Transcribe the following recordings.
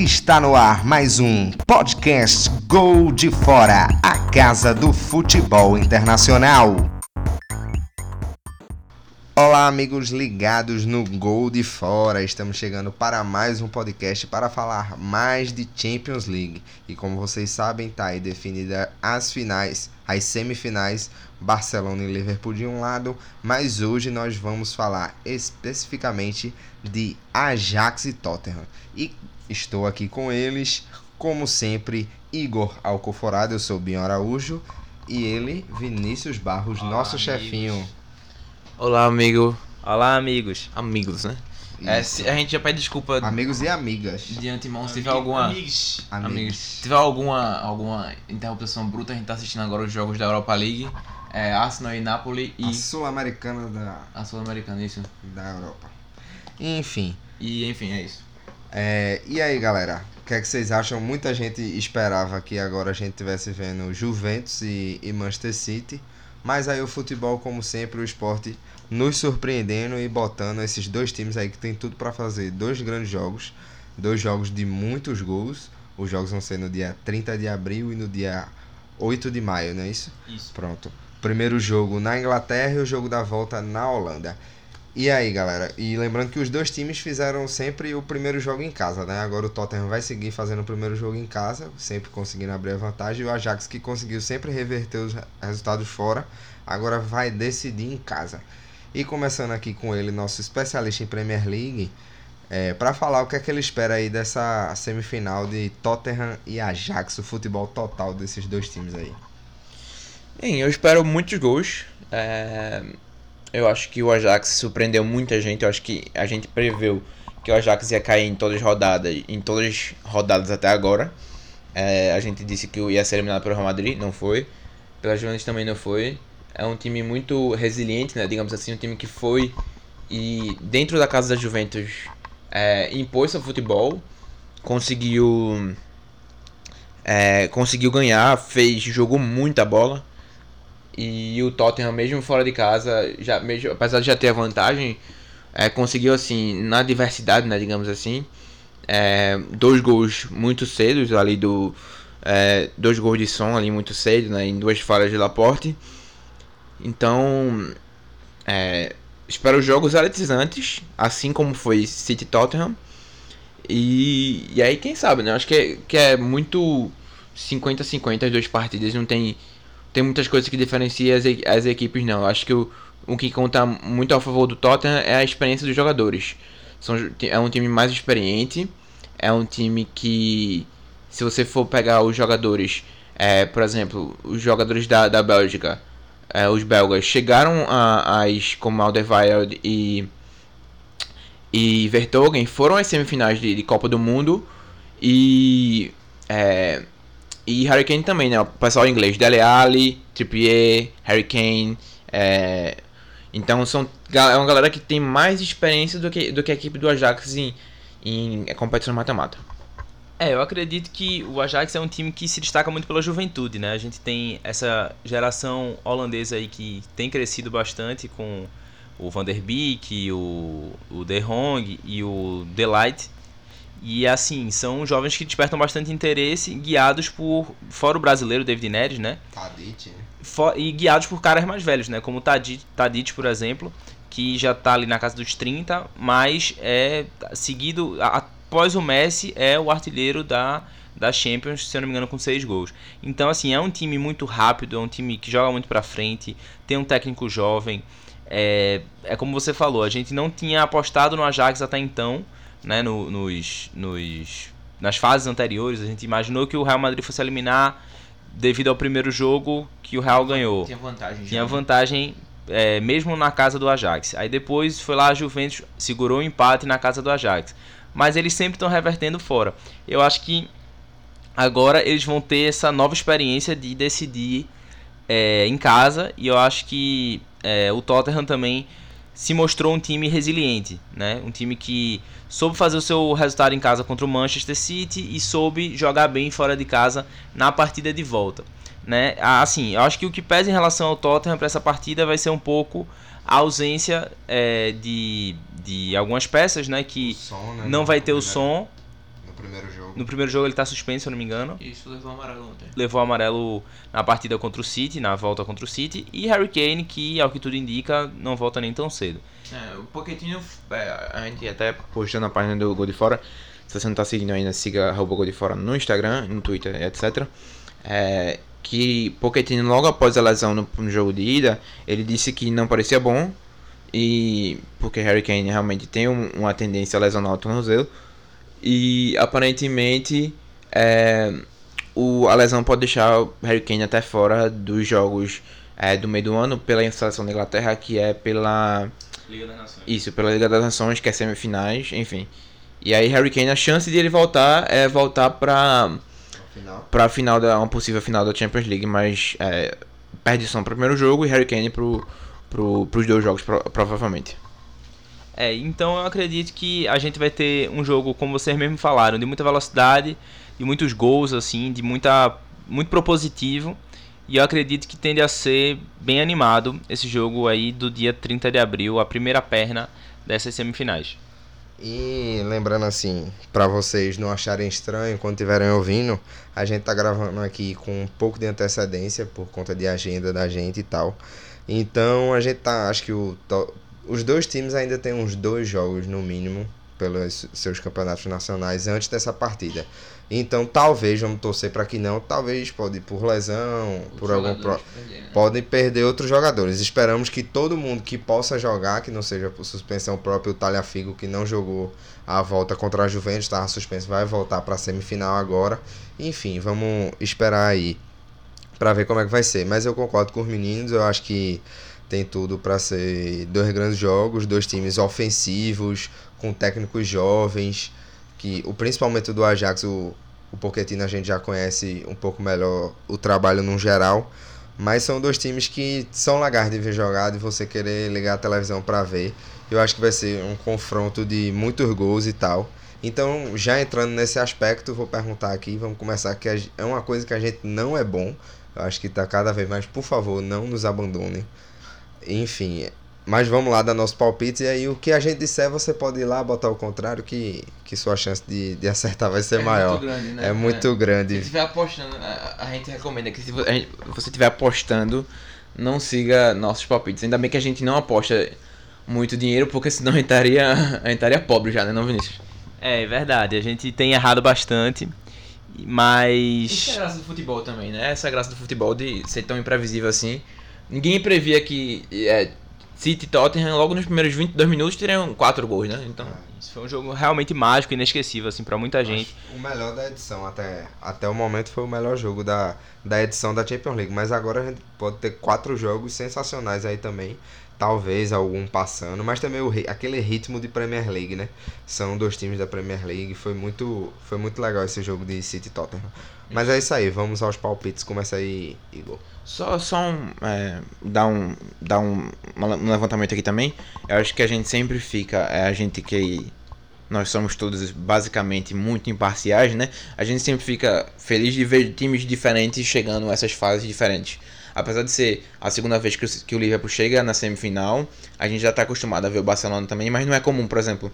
Está no ar mais um podcast Gol de Fora, a casa do futebol internacional. Olá, amigos ligados no Gol de Fora. Estamos chegando para mais um podcast para falar mais de Champions League. E como vocês sabem, tá aí definida as finais, as semifinais, Barcelona e Liverpool de um lado, mas hoje nós vamos falar especificamente de Ajax e Tottenham. E estou aqui com eles, como sempre, Igor Alcoforado, eu sou o Binho Araújo, e ele, Vinícius Barros, Olá, nosso amigos. chefinho. Olá, amigo. Olá, amigos. Amigos, né? É, Isso. a gente já pede desculpa Amigos e amigas. de antemão se tiver alguma. Amigos. Amigos. Se tiver alguma, alguma interrupção bruta, a gente tá assistindo agora os jogos da Europa League. É, Arsenal e Napoli A e sul-americana da, a Sul-Americana, isso. da Europa. Enfim. E enfim, é isso. É, e aí, galera? O que é que vocês acham? Muita gente esperava que agora a gente tivesse vendo Juventus e, e Manchester City. Mas aí o futebol, como sempre, o esporte nos surpreendendo e botando esses dois times aí que tem tudo pra fazer dois grandes jogos. Dois jogos de muitos gols. Os jogos vão ser no dia 30 de abril e no dia 8 de maio, não é isso? Isso. Pronto. Primeiro jogo na Inglaterra e o jogo da volta na Holanda. E aí, galera? E lembrando que os dois times fizeram sempre o primeiro jogo em casa, né? Agora o Tottenham vai seguir fazendo o primeiro jogo em casa, sempre conseguindo abrir a vantagem. E o Ajax, que conseguiu sempre reverter os re- resultados fora, agora vai decidir em casa. E começando aqui com ele, nosso especialista em Premier League, é, para falar o que é que ele espera aí dessa semifinal de Tottenham e Ajax, o futebol total desses dois times aí. Bem, eu espero muitos gols. É, Eu acho que o Ajax surpreendeu muita gente. Eu acho que a gente preveu que o Ajax ia cair em todas as rodadas, em todas as rodadas até agora. É, a gente disse que ia ser eliminado pelo Real Madrid, não foi. Pela Juventus também não foi. É um time muito resiliente, né? Digamos assim, um time que foi e dentro da casa da Juventus é, impôs seu futebol, conseguiu é, conseguiu ganhar, fez, jogou muita bola. E o Tottenham, mesmo fora de casa, já, mesmo, apesar de já ter a vantagem, é, conseguiu assim, na diversidade, né, digamos assim, é, dois gols muito cedos ali do. é, dois gols de som ali muito cedo, né, em duas falhas de Laporte. Então, é, espero jogos eletrizantes, assim como foi City Tottenham. E, e aí, quem sabe, né? Acho que é, que é muito 50-50 as duas partidas. Não tem, tem muitas coisas que diferenciam as, as equipes, não. Acho que o, o que conta muito a favor do Tottenham é a experiência dos jogadores. São, é um time mais experiente. É um time que, se você for pegar os jogadores, é, por exemplo, os jogadores da, da Bélgica, é, os belgas, chegaram às, como Alderweireld e e Vertogen foram às semifinais de, de Copa do Mundo e é, e Harry Kane também, né? O pessoal inglês, Dele Alli, Trippier, Harry Kane, é, então são é uma galera que tem mais experiência do que do que a equipe do Ajax em, em competição mata-mata. É, eu acredito que o Ajax é um time que se destaca muito pela juventude, né? A gente tem essa geração holandesa aí que tem crescido bastante com o Van der Beek, o, o De Jong e o Delight. E assim, são jovens que despertam bastante interesse, guiados por, fora o brasileiro David Neres, né? Tadic, né? E guiados por caras mais velhos, né? Como o Tadic, Tadic, por exemplo, que já tá ali na casa dos 30, mas é seguido após o Messi é o artilheiro da da Champions, se eu não me engano, com seis gols. Então, assim, é um time muito rápido, é um time que joga muito pra frente, tem um técnico jovem. É, é como você falou, a gente não tinha apostado no Ajax até então, né? no- nos, nos, nas fases anteriores, a gente imaginou que o Real Madrid fosse eliminar devido ao primeiro jogo que o Real ganhou. Tinha vantagem. Tinha vantagem é, mesmo na casa do Ajax. Aí depois foi lá a Juventus, segurou o empate na casa do Ajax. Mas eles sempre estão revertendo fora. Eu acho que agora eles vão ter essa nova experiência de decidir é, em casa. E eu acho que é, o Tottenham também se mostrou um time resiliente, né? Um time que soube fazer o seu resultado em casa contra o Manchester City e soube jogar bem fora de casa na partida de volta, né? Ah, Assim, eu acho que o que pesa em relação ao Tottenham para essa partida vai ser um pouco a ausência é, de, de algumas peças, né? Que som, né? não vai ter o som No primeiro jogo. No primeiro jogo ele tá suspenso, se eu não me engano. Isso levou amarelo ontem. Levou amarelo na partida contra o City, na volta contra o City. E Harry Kane, que ao que tudo indica, não volta nem tão cedo. É, o Pochettino, é, a gente até postou na página do Gol de Fora. Se você não tá seguindo ainda, siga arroba Gol de Fora no Instagram, no Twitter, etc. É, que Pochettino, logo após a lesão no, no jogo de ida, ele disse que não parecia bom. E porque Harry Kane realmente tem um, uma tendência a lesionar o tornozelo. E aparentemente é, o, a lesão pode deixar o Harry Kane até fora dos jogos é, do meio do ano pela seleção da Inglaterra, que é pela. Liga das Nações. Isso, pela Liga das Nações, que é semifinais, enfim. E aí Harry Kane, a chance de ele voltar é voltar pra, Final. final da, uma possível final da Champions League, mas é, perdição pro primeiro jogo e Harry Kane pro, pro, pros dois jogos, pro- provavelmente. É, então eu acredito que a gente vai ter um jogo, como vocês mesmos falaram, de muita velocidade, de muitos gols, assim, de muita muito propositivo. E eu acredito que tende a ser bem animado esse jogo aí do dia 30 de abril, a primeira perna dessas semifinais. E lembrando assim, pra vocês não acharem estranho quando estiverem ouvindo, a gente tá gravando aqui com um pouco de antecedência por conta de agenda da gente e tal. Então a gente tá, acho que o, os dois times ainda tem uns dois jogos no mínimo pelos seus campeonatos nacionais antes dessa partida. Então talvez, vamos torcer pra que não, talvez pode ir por lesão, por algum pro, podem perder outros jogadores. Esperamos que todo mundo que possa jogar, que não seja por suspensão própria, o Talhafigo que não jogou a volta contra a Juventus, estava suspenso, vai voltar para a semifinal agora. Enfim, vamos esperar aí para ver como é que vai ser. Mas eu concordo com os meninos, eu acho que tem tudo para ser dois grandes jogos, dois times ofensivos, com técnicos jovens, que o principalmente do Ajax, o, o Pochettino a gente já conhece um pouco melhor o trabalho no geral. Mas são dois times que são legais de ver jogado e você querer ligar a televisão para ver. Eu acho que vai ser um confronto de muitos gols e tal. Então, já entrando nesse aspecto, vou perguntar aqui, vamos começar que é uma coisa que a gente não é bom. Eu acho que tá cada vez mais, por favor, não nos abandonem. Enfim, mas vamos lá dar nosso palpite e aí o que a gente disser você pode ir lá botar o contrário que, que sua chance de, de acertar vai ser maior. grande, né? É muito grande. Se estiver apostando, a, a gente recomenda que se gente- você estiver apostando, não siga nossos palpites. Ainda bem que a gente não aposta muito dinheiro, porque senão a gente estaria, a gente estaria pobre já, né, não, Vinícius? É, é verdade, a gente tem errado bastante, mas Isso é a graça do futebol também, né? Essa é a graça do futebol de ser tão imprevisível assim. Ninguém previa que é, City e Tottenham logo nos primeiros 22 minutos teriam 4 gols, né? Então, isso foi um jogo realmente mágico, inesquecível assim para muita gente. O melhor da edição, até, até o momento foi o melhor jogo da, da edição da Champions League. Mas agora a gente pode ter quatro jogos sensacionais aí também. Talvez algum passando, mas também o, aquele ritmo de Premier League, né? São dois times da Premier League. Foi muito, foi muito legal esse jogo de City Tottenham. Mas é isso aí, vamos aos palpites. Começa aí, Igor. Só, só um, é, dar um, dar um, um levantamento aqui também. Eu acho que a gente sempre fica, é, a gente que nós somos todos basicamente muito imparciais, né? A gente sempre fica feliz de ver times diferentes chegando a essas fases diferentes. Apesar de ser a segunda vez que o, que o Liverpool chega na semifinal, a gente já está acostumado a ver o Barcelona também, mas não é comum, por exemplo,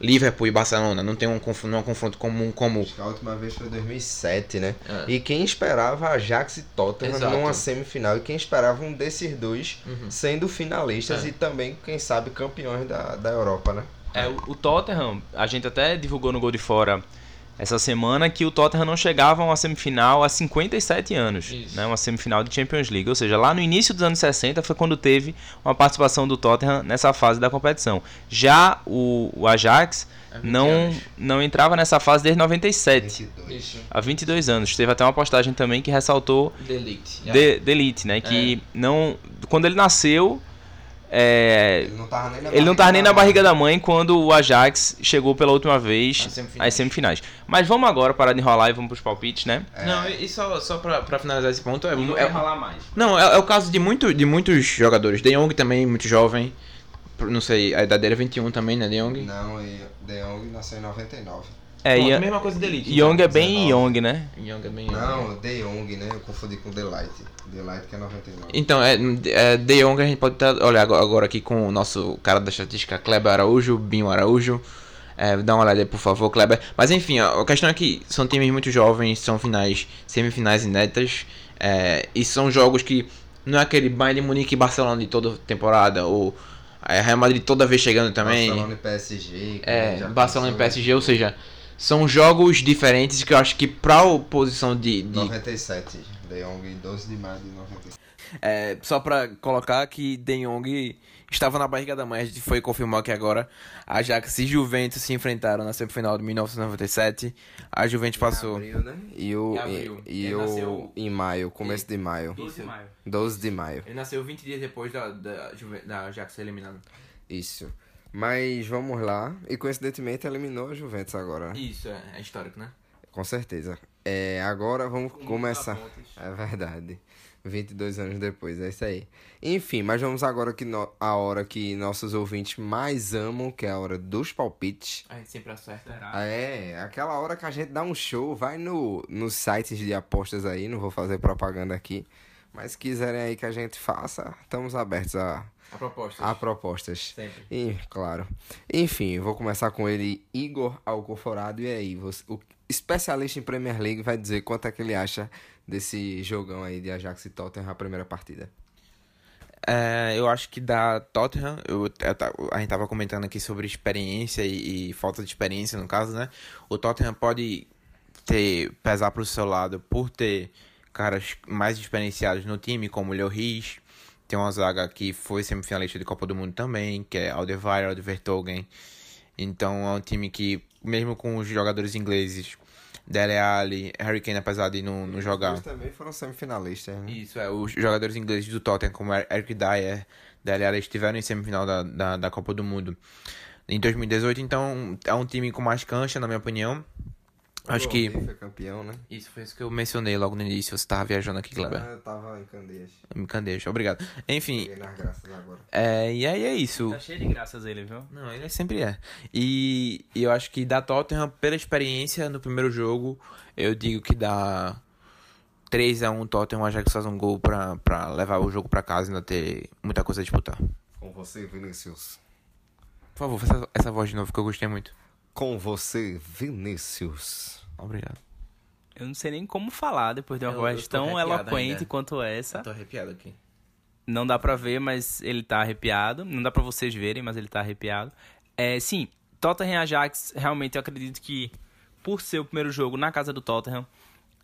Liverpool e Barcelona não tem um, conf- não é um confronto comum como Acho que a última vez foi 2007, né? É. E quem esperava Ajax e Tottenham Exato. numa semifinal e quem esperava um desses dois Uhum. sendo finalistas É. e também, quem sabe, campeões da, da Europa, né? É, o, o Tottenham, a gente até divulgou no Gol de Fora essa semana que o Tottenham não chegava a uma semifinal há 57 anos, Isso. né, uma semifinal de Champions League, ou seja, lá no início dos anos 60 foi quando teve uma participação do Tottenham nessa fase da competição. Já o, o Ajax Há 20 não, anos. não entrava nessa fase desde 97, 22. Isso. há 22 anos. Teve até uma postagem também que ressaltou Delete. de, de Elite, né, que não quando ele nasceu é, Ele não tava nem na tava nem na barriga da mãe quando o Ajax chegou pela última vez Às semifinais. às semifinais. Mas vamos agora parar de enrolar e vamos pros palpites, né? Não, e só, só pra, pra finalizar esse ponto, é, não é- enrolar mais. não, é, é o caso de, muito, de muitos jogadores. De Jong também, muito jovem. Não sei, a idade dele é 21 também, né, De Jong? Não, e De Jong nasceu em 99. É, Pronto, Young, mesma coisa de Elite. Young é bem 19. Young, né? Young é bem Não, De Jong, né? Eu confundi com Delight. Delight que é 99. Então, é, é, De Jong a gente pode estar, olha, agora, aqui com o nosso cara da estatística, Kleber Araújo, Binho Araújo. É, dá uma olhada aí, por favor, Kleber. Mas enfim, a questão é que são times muito jovens, são finais, semifinais inéditas. É, e são jogos que não é aquele Bayern Munique e Barcelona de toda temporada, ou é, Real Madrid toda vez chegando também. Barcelona e PSG. É, Barcelona e PSG, ou seja, são jogos diferentes que eu acho que pra oposição de. de... 97, De Jong, 12 de maio de 97. É, só pra colocar que De Jong estava na barriga da mãe, a gente foi confirmar que agora a Ajax e Juventus se enfrentaram na semifinal de 1997. A Juventus passou. Abril, né? E o. Em abril. E, e Ele o. nasceu- Em maio, começo de maio. 12 de maio. 12 de maio. Ele nasceu 20 dias depois da, da, da Ajax ser eliminada. Isso. Mas vamos lá. E coincidentemente eliminou a Juventus agora? Isso, é, é histórico, né? Com certeza. É, agora vamos começar. É verdade. 22 anos depois, é isso aí. Enfim, mas vamos agora que no- a hora que nossos ouvintes mais amam, que é a hora dos palpites. A gente sempre acerta. É, aquela hora que a gente dá um show, vai no, nos sites de apostas aí, não vou fazer propaganda aqui. Mas se quiserem aí que a gente faça, estamos abertos a, A proposta. a propostas. Sempre. E, claro. Enfim, vou começar com ele, Igor Alcoforado. E aí, você, o especialista em Premier League vai dizer quanto é que ele acha desse jogão aí de Ajax e Tottenham a primeira partida. É, eu acho que da Tottenham, eu, eu a gente tava comentando aqui sobre experiência e, e falta de experiência, no caso, né? O Tottenham pode ter pesar pro seu lado por ter caras mais experienciados no time, como o Leo Riz. Tem uma zaga que foi semifinalista de Copa do Mundo também, que é Alderweireld, Vertonghen. Então é um time que, mesmo com os jogadores ingleses, Dele Alli, Harry Kane, apesar de não, não jogar... Eles também foram semifinalistas, né? Isso, é. Os jogadores ingleses do Tottenham, como Eric Dyer, Dele Alli, estiveram em semifinal da, da, da Copa do Mundo em 2018. Então, é um time com mais cancha, na minha opinião. Acho que... Foi campeão, né? Isso foi isso que eu mencionei logo no início. Você tava viajando aqui, Kleber. Ah, eu tava em Candeias. Me candeja, obrigado. Enfim, Cheguei nas graças agora. é, e aí é isso. Tá cheio de graças ele, viu? Não, ele sempre é. E, e eu acho que da Tottenham, pela experiência no primeiro jogo, eu digo que dá 3x1 Tottenham, o Ajax faz um gol pra, pra levar o jogo pra casa e ainda ter muita coisa a disputar. Com você, Vinícius. Por favor, faça essa, essa voz de novo que eu gostei muito. Com você, Vinícius. Obrigado. Eu não sei nem como falar depois de uma Eu- voz eu tão eloquente ainda. quanto essa. tô arrepiado aqui. Não dá pra ver, mas ele tá arrepiado. Não dá pra vocês verem, mas ele tá arrepiado. É, sim, Tottenham e Ajax, realmente eu acredito que por ser o primeiro jogo na casa do Tottenham,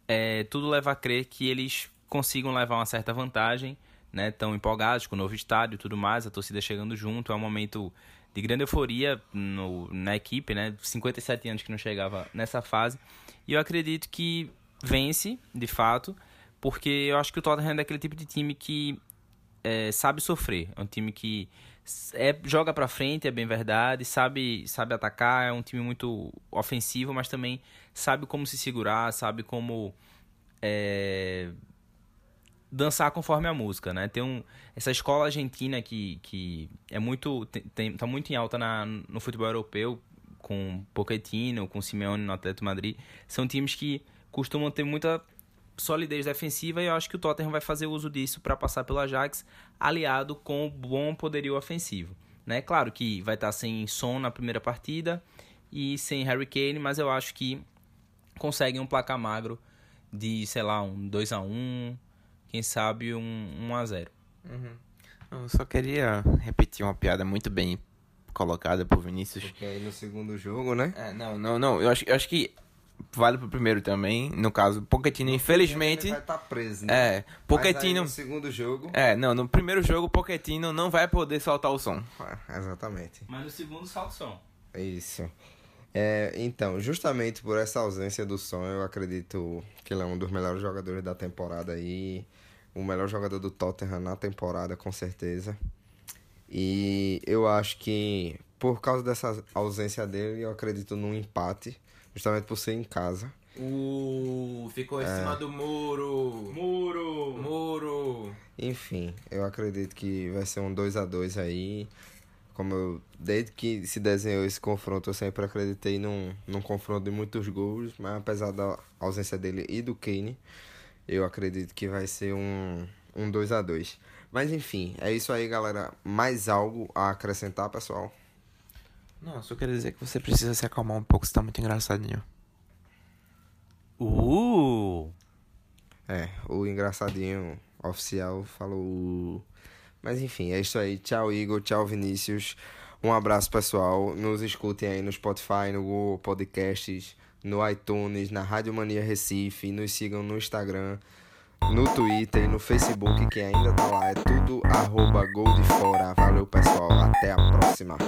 é, tudo leva a crer que eles consigam levar uma certa vantagem, né? Tão empolgados com o novo estádio e tudo mais, a torcida chegando junto, é um momento de grande euforia no, na equipe, né? 57 anos que não chegava nessa fase. E eu acredito que vence, de fato, porque eu acho que o Tottenham é daquele tipo de time que é, sabe sofrer. É um time que é, joga pra frente, é bem verdade, sabe, sabe atacar, é um time muito ofensivo, mas também sabe como se segurar, sabe como é, dançar conforme a música, né? Tem um, essa escola argentina que, que é muito tem, tá muito em alta na, no futebol europeu, com Pochettino, com Simeone no Atlético Madrid, são times que costumam ter muita solidez defensiva e eu acho que o Tottenham vai fazer uso disso para passar pelo Ajax, aliado com o bom poderio ofensivo. Né? Claro que vai estar sem Son na primeira partida e sem Harry Kane, mas eu acho que conseguem um placar magro de, sei lá, um 2 a 1 quem sabe um 1 a 0 Eu só queria repetir uma piada muito bem colocada por Vinícius. Porque aí no segundo jogo, né? É, não, não, não. Eu acho, eu acho que vale pro primeiro também. No caso, Pochettino, infelizmente. Ele vai estar preso, né? É, Mas aí Pochettino. no segundo jogo. É, não, no primeiro jogo, Pochettino não vai poder soltar o som. Ah, exatamente. Mas no segundo salto som. Isso. É, então, justamente por essa ausência do som, eu acredito que ele é um dos melhores jogadores da temporada aí. O melhor jogador do Tottenham na temporada, com certeza. E eu acho que por causa dessa ausência dele, eu acredito num empate, justamente por ser em casa. Uh, ficou em cima do muro. Muro! Muro. Enfim, eu acredito que vai ser um 2 a 2 aí. Como eu, desde que se desenhou esse confronto, eu sempre acreditei num, num confronto de muitos gols, mas apesar da ausência dele e do Kane, eu acredito que vai ser um, um 2 a 2 Mas enfim, é isso aí, galera. Mais algo a acrescentar, pessoal? Não, só queria dizer que você precisa se acalmar um pouco, você tá muito engraçadinho. Uh! É, o engraçadinho oficial falou. Mas enfim, é isso aí. Tchau, Igor. Tchau, Vinícius. Um abraço, pessoal. Nos escutem aí no Spotify, no Google Podcasts, no iTunes, na Rádio Mania Recife. Nos sigam no Instagram, no Twitter e no Facebook, que ainda tá lá. É tudo arroba Gol de Fora. Valeu, pessoal. Até a próxima.